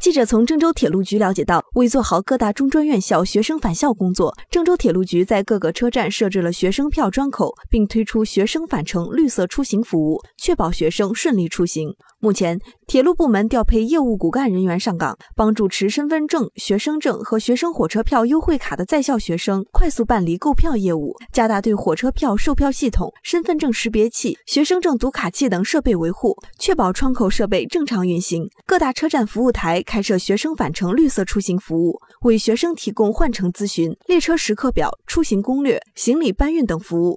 记者从郑州铁路局了解到，为做好各大中专院校学生返校工作，郑州铁路局在各个车站设置了学生票专口，并推出学生返程绿色出行服务，确保学生顺利出行。目前，铁路部门调配业务骨干人员上岗，帮助持身份证、学生证和学生火车票优惠卡的在校学生快速办理购票业务，加大对火车票售票系统、身份证识别器、学生证读卡器等设备维护，确保窗口设备正常运行。各大车站服务台。开设学生返程绿色出行服务，为学生提供换乘咨询、列车时刻表、出行攻略、行李搬运等服务。